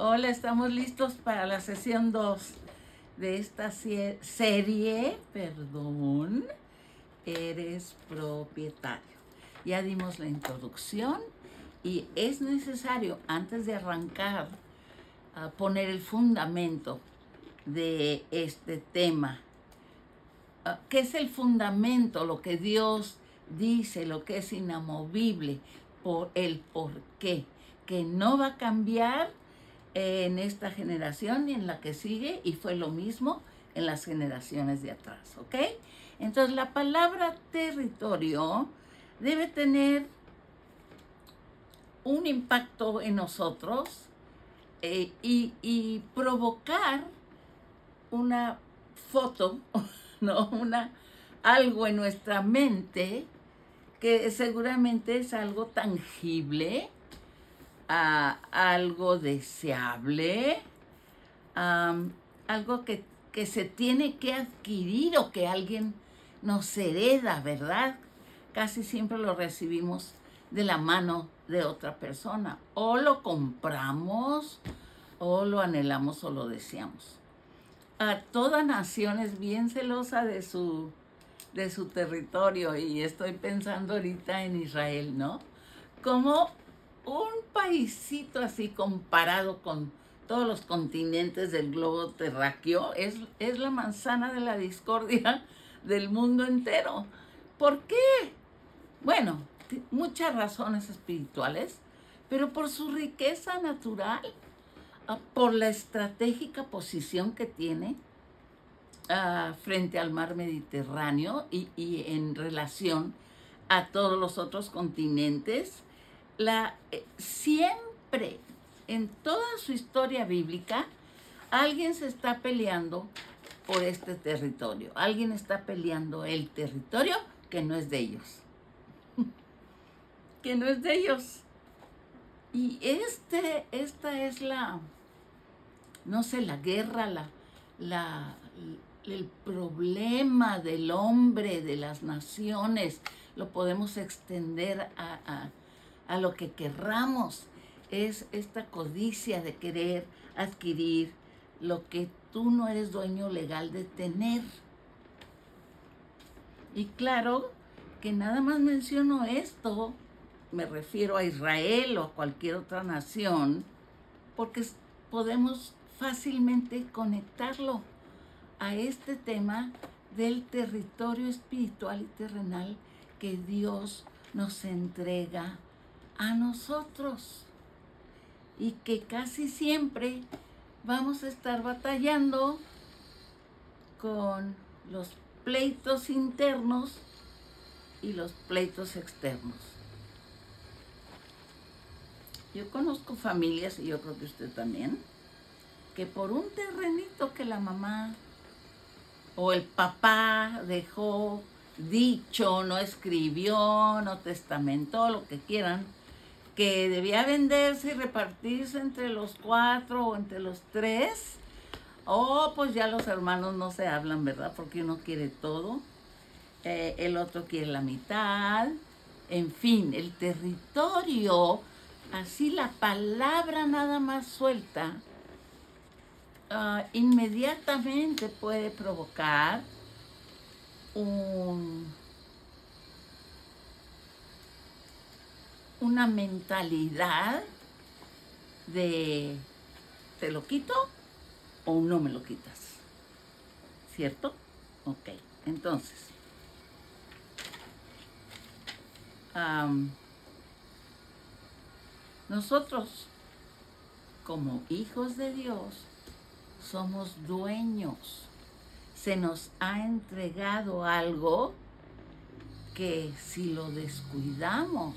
Hola, estamos listos para la sesión 2 de esta serie, perdón, eres propietario. Ya dimos la introducción y es necesario, antes de arrancar, poner el fundamento de este tema. Ah, ¿Qué es el fundamento? Lo que Dios dice, lo que es inamovible, por el por qué, que no va a cambiar en esta generación ni en la que sigue y fue lo mismo en las generaciones de atrás, ¿ok? Entonces la palabra territorio debe tener un impacto en nosotros eh, y, provocar una foto, ¿no? Una, algo en nuestra mente que seguramente es algo tangible, algo deseable, algo que, que se tiene que adquirir o que alguien nos hereda, ¿verdad? Casi siempre lo recibimos de la mano de otra persona. O lo compramos, o lo anhelamos o lo deseamos. A toda nación es bien celosa de su, de su territorio y estoy pensando ahorita en Israel, ¿no? Como un paísito así comparado con todos los continentes del globo terráqueo es, es la manzana de la discordia del mundo entero. ¿Por qué? Bueno, muchas razones espirituales, pero por su riqueza natural, ah, por la estratégica posición que tiene ah, frente al mar Mediterráneo y, en relación a todos los otros continentes, la, eh, siempre en toda su historia bíblica, alguien se está peleando por este territorio. Alguien está peleando el territorio que no es de ellos que no es de ellos. Y este, esta es la, no sé, la guerra, la, la, el problema del hombre, de las naciones, lo podemos extender a, a lo que querramos. Es esta codicia de querer adquirir lo que tú no eres dueño legal de tener. Y claro que nada más menciono esto me refiero a Israel o a cualquier otra nación, porque podemos fácilmente conectarlo a este tema del territorio espiritual y terrenal que Dios nos entrega a nosotros y que casi siempre vamos a estar batallando con los pleitos internos y los pleitos externos. Yo conozco familias, y yo creo que usted también, que por un terrenito que la mamá o el papá dejó dicho, no escribió, no testamentó, lo que quieran, que debía venderse y repartirse entre los cuatro o entre los tres. Oh, pues ya los hermanos no se hablan, ¿verdad? Porque uno quiere todo, eh, el otro quiere la mitad, en fin, el territorio así la palabra nada más suelta, ah, inmediatamente puede provocar un, una mentalidad de te lo quito o no me lo quitas. ¿Cierto? Ok, entonces. Nosotros, como hijos de Dios, somos dueños. Se nos ha entregado algo que si lo descuidamos,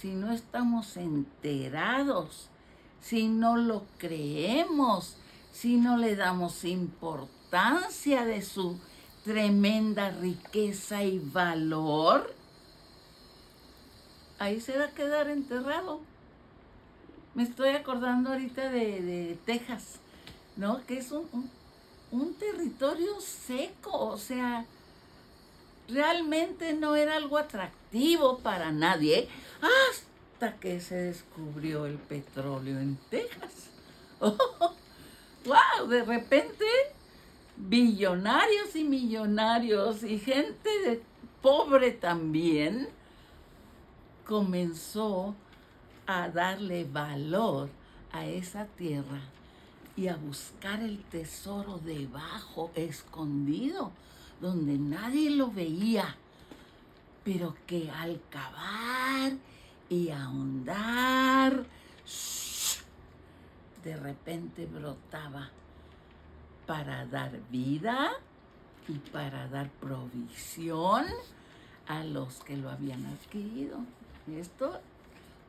si no estamos enterados, si no lo creemos, si no le damos importancia de su tremenda riqueza y valor, ahí se va a quedar enterrado me estoy acordando ahorita de, Texas, ¿no? Que es un, un, territorio seco, o sea, realmente no era algo atractivo para nadie hasta que se descubrió el petróleo en Texas. ¡Wow! De repente, billonarios y millonarios y gente de pobre también comenzó a darle valor a esa tierra y a buscar el tesoro debajo, escondido, donde nadie lo veía, pero que al cavar y ahondar, de repente brotaba para dar vida y para dar provisión a los que lo habían adquirido. Esto,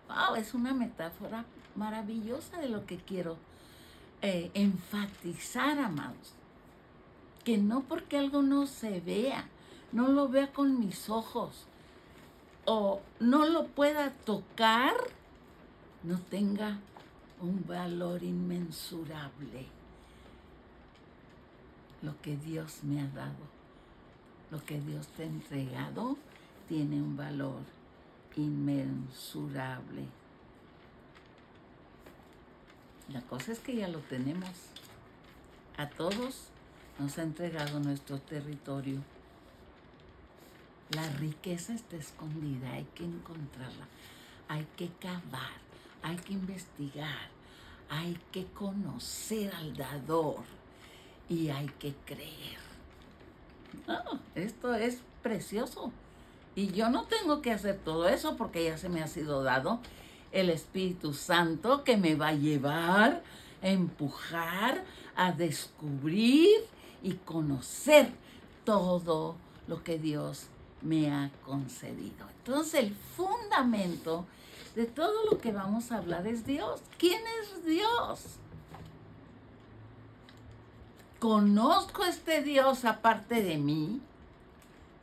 wow, es una metáfora maravillosa de lo que quiero eh, enfatizar, amados. Que no porque algo no se vea, no lo vea con mis ojos o no lo pueda tocar, no tenga un valor inmensurable. Lo que Dios me ha dado, lo que Dios te ha entregado, tiene un valor inmensurable. La cosa es que ya lo tenemos. A todos nos ha entregado nuestro territorio. La riqueza está escondida, hay que encontrarla, hay que cavar, hay que investigar, hay que conocer al dador y hay que creer. esto es precioso. Y yo no tengo que hacer todo eso porque ya se me ha sido dado el Espíritu Santo que me va a llevar, a empujar, a descubrir y conocer todo lo que Dios me ha concedido. Entonces el fundamento de todo lo que vamos a hablar es Dios. ¿Quién es Dios? ¿Conozco este Dios aparte de mí?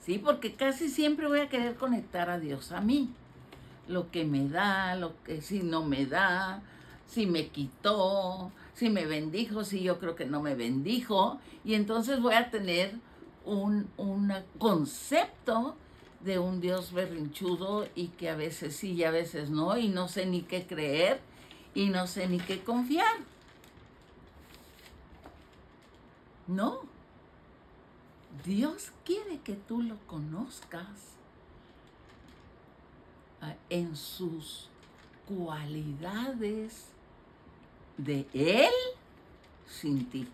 Sí, porque casi siempre voy a querer conectar a Dios a mí. Lo que me da, lo que si no me da, si me quitó, si me bendijo, si yo creo que no me bendijo. Y entonces voy a tener un, un concepto de un Dios berrinchudo y que a veces sí y a veces no, y no sé ni qué creer y no sé ni qué confiar. No. Dios quiere que tú lo conozcas ah, en sus cualidades de Él sin ti.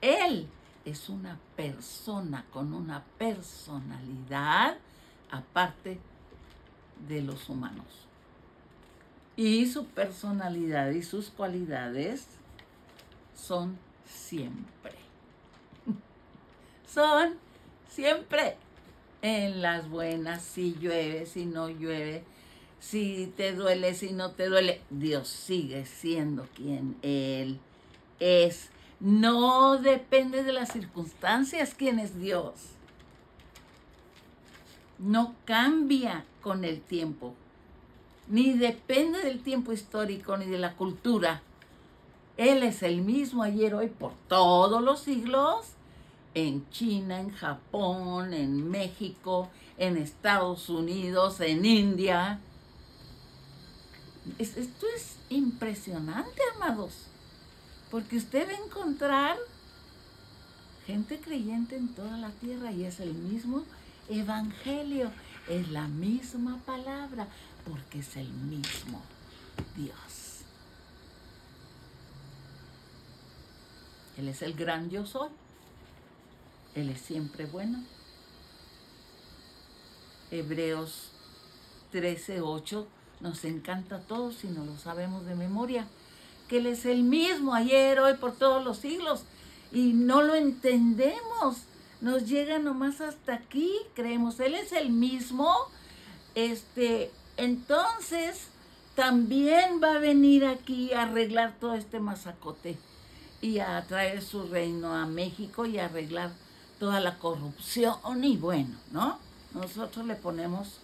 Él es una persona con una personalidad aparte de los humanos. Y su personalidad y sus cualidades son siempre. son siempre en las buenas, si llueve, si no llueve, si te duele, si no te duele. Dios sigue siendo quien Él es no depende de las circunstancias quién es Dios. No cambia con el tiempo. Ni depende del tiempo histórico ni de la cultura. Él es el mismo ayer, hoy, por todos los siglos. En China, en Japón, en México, en Estados Unidos, en India. Esto es impresionante, amados. Porque usted va a encontrar gente creyente en toda la tierra y es el mismo evangelio, es la misma palabra, porque es el mismo Dios. Él es el gran yo soy. Él es siempre bueno. Hebreos 13:8 nos encanta a todos si no lo sabemos de memoria que Él es el mismo ayer, hoy, por todos los siglos. Y no lo entendemos. Nos llega nomás hasta aquí, creemos, Él es el mismo. Este, entonces, también va a venir aquí a arreglar todo este masacote y a traer su reino a México y a arreglar toda la corrupción y bueno, ¿no? Nosotros le ponemos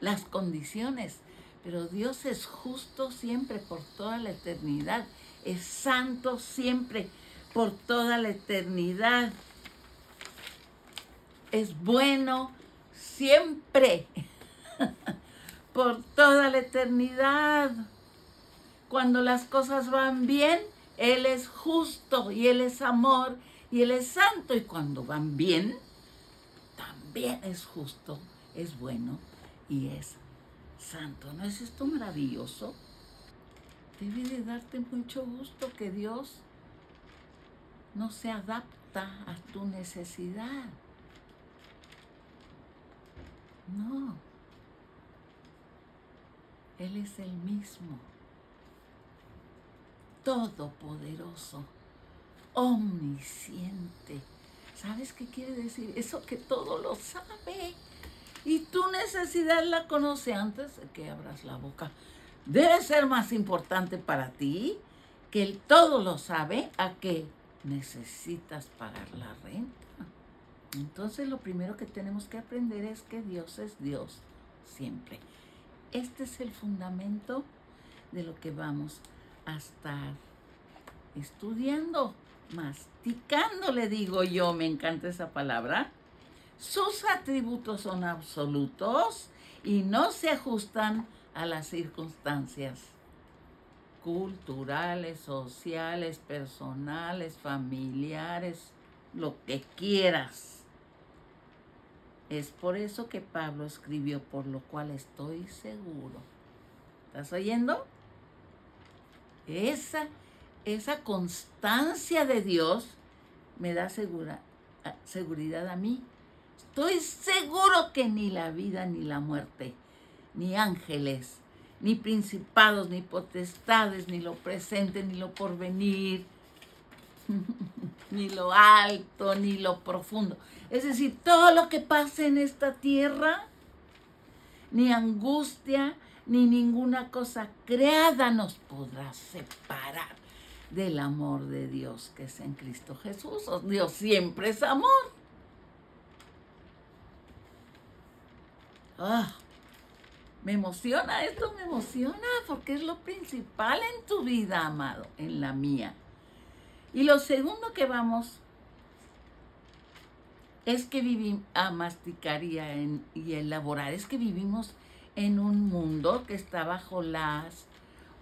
las condiciones pero Dios es justo siempre por toda la eternidad. Es santo siempre por toda la eternidad. Es bueno siempre por toda la eternidad. Cuando las cosas van bien, Él es justo y Él es amor y Él es santo. Y cuando van bien, también es justo, es bueno y es santo. ¿No es esto maravilloso? Debe de darte mucho gusto que Dios no se adapta a tu necesidad. No. Él es el mismo. Todopoderoso. Omnisciente. ¿Sabes qué quiere decir? Eso que todo lo sabe. Y tu necesidad la conoce antes de que abras la boca. Debe ser más importante para ti que el todo lo sabe a que necesitas pagar la renta. Entonces lo primero que tenemos que aprender es que Dios es Dios siempre. Este es el fundamento de lo que vamos a estar estudiando, masticando, le digo yo, me encanta esa palabra. Sus atributos son absolutos y no se ajustan a las circunstancias culturales, sociales, personales, familiares, lo que quieras. Es por eso que Pablo escribió, por lo cual estoy seguro. ¿Estás oyendo? Esa, esa constancia de Dios me da segura, seguridad a mí. Estoy seguro que ni la vida ni la muerte, ni ángeles, ni principados, ni potestades, ni lo presente, ni lo porvenir, ni lo alto, ni lo profundo. Es decir, todo lo que pase en esta tierra, ni angustia, ni ninguna cosa creada nos podrá separar del amor de Dios que es en Cristo Jesús. Dios siempre es amor. Ah, me emociona, esto me emociona porque es lo principal en tu vida, amado, en la mía. Y lo segundo que vamos es que vivimos, a masticar y, y elaborar, es que vivimos en un mundo que está bajo las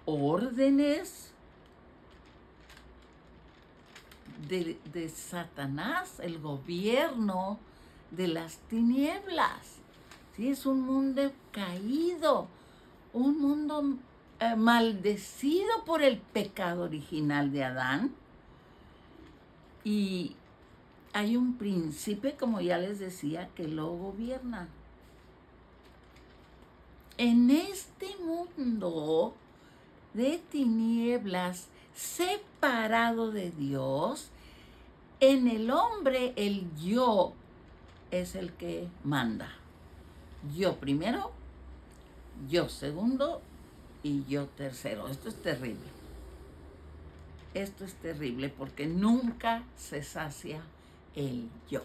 órdenes de, de, Satanás, el gobierno de las tinieblas. ¿Sí? Es un mundo caído, un mundo eh, maldecido por el pecado original de Adán. Y hay un príncipe, como ya les decía, que lo gobierna. En este mundo de tinieblas, separado de Dios, en el hombre el yo es el que manda. Yo primero, yo segundo y yo tercero. Esto es terrible. Esto es terrible porque nunca se sacia el yo.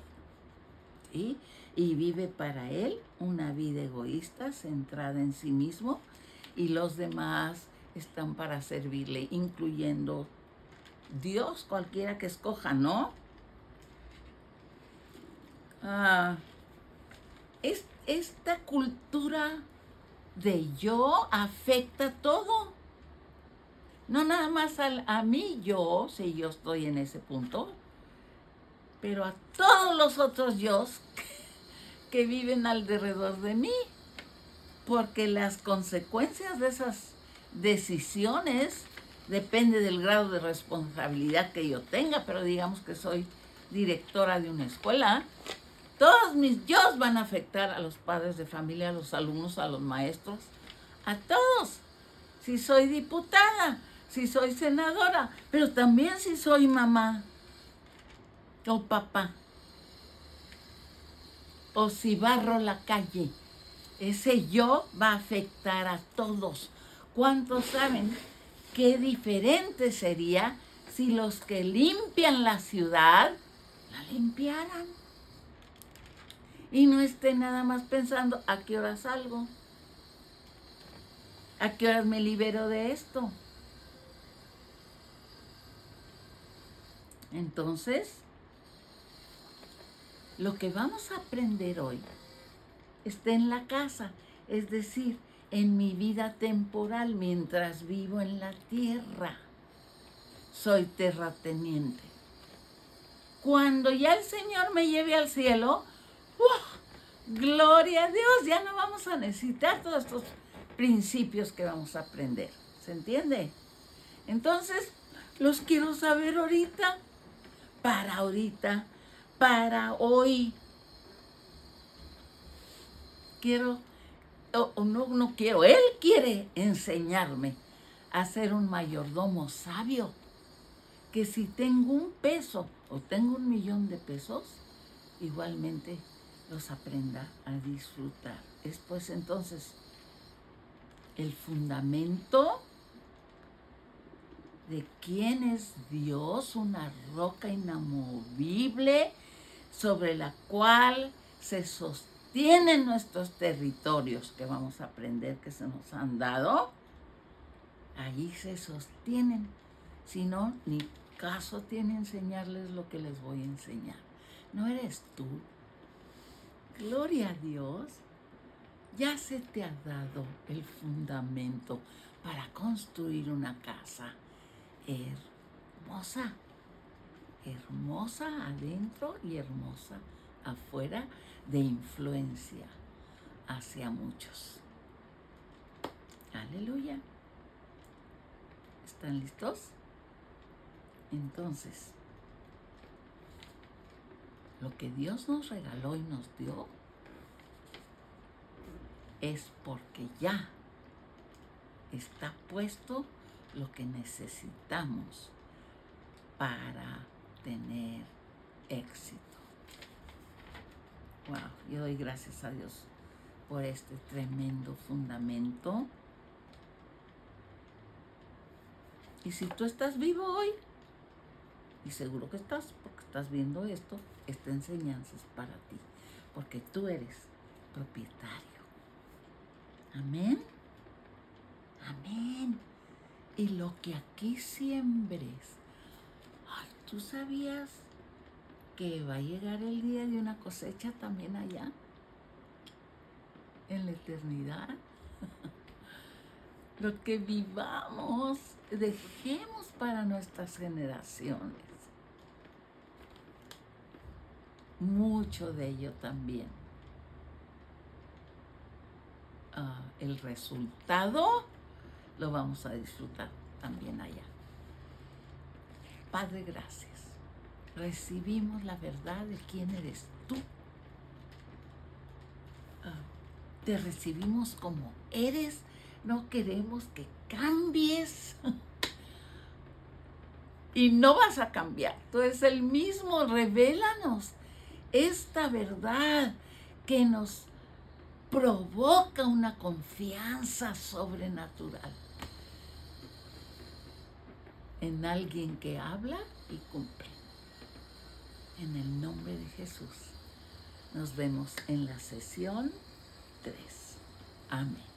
Y vive para él una vida egoísta, centrada en sí mismo, y los demás están para servirle, incluyendo Dios, cualquiera que escoja, ¿no? Ah, esta cultura de yo afecta todo. No nada más a mí yo, si yo estoy en ese punto, pero a todos los otros yo que viven alrededor de mí, porque las consecuencias de esas decisiones depende del grado de responsabilidad que yo tenga, pero digamos que soy directora de una escuela, todos mis yo van a afectar a los padres de familia, a los alumnos, a los maestros, a todos. Si soy diputada, si soy senadora, pero también si soy mamá, o papá, o si barro la calle, ese yo va a afectar a todos. ¿Cuántos saben qué diferente sería si los que limpian la ciudad la limpiaran? Y no esté nada más pensando a qué hora salgo, a qué horas me libero de esto. Entonces, lo que vamos a aprender hoy está en la casa, es decir, en mi vida temporal mientras vivo en la tierra. Soy terrateniente. Cuando ya el Señor me lleve al cielo, gloria a Dios, ya no vamos a necesitar todos estos principios que vamos a aprender. ¿Se entiende? Entonces, los quiero saber ahorita, para ahorita, para hoy. Quiero, o, no, no quiero, Él quiere enseñarme a ser un mayordomo sabio. Que si tengo un peso o tengo un millón de pesos, igualmente los aprenda a disfrutar. Es pues entonces el fundamento de quién es Dios, una roca inamovible sobre la cual se sostienen nuestros territorios que vamos a aprender que se nos han dado. Allí se sostienen. Si no, ni caso tiene enseñarles lo que les voy a enseñar. No eres tú. Gloria a Dios. Ya se te ha dado el fundamento para construir una casa hermosa, hermosa adentro y hermosa afuera de influencia hacia muchos. Aleluya. ¿Están listos? Entonces, lo que Dios nos regaló y nos dio es porque ya está puesto lo que necesitamos para tener éxito. Wow, yo doy gracias a Dios por este tremendo fundamento. Y si tú estás vivo hoy, y seguro que estás, porque estás viendo esto, esta enseñanza es para ti, porque tú eres propietario. Amén. Amén. Y lo que aquí siembres, ay, ¿tú sabías que va a llegar el día de una cosecha también allá? En la eternidad. lo que vivamos, dejemos para nuestras generaciones. Mucho de ello también. Ah, el resultado lo vamos a disfrutar también allá. Padre, gracias. Recibimos la verdad de quién eres tú. Ah, te recibimos como eres. No queremos que cambies. y no vas a cambiar. Tú eres el mismo. Revélanos esta verdad que nos provoca una confianza sobrenatural en alguien que habla y cumple. En el nombre de Jesús. Nos vemos en la sesión 3. Amén.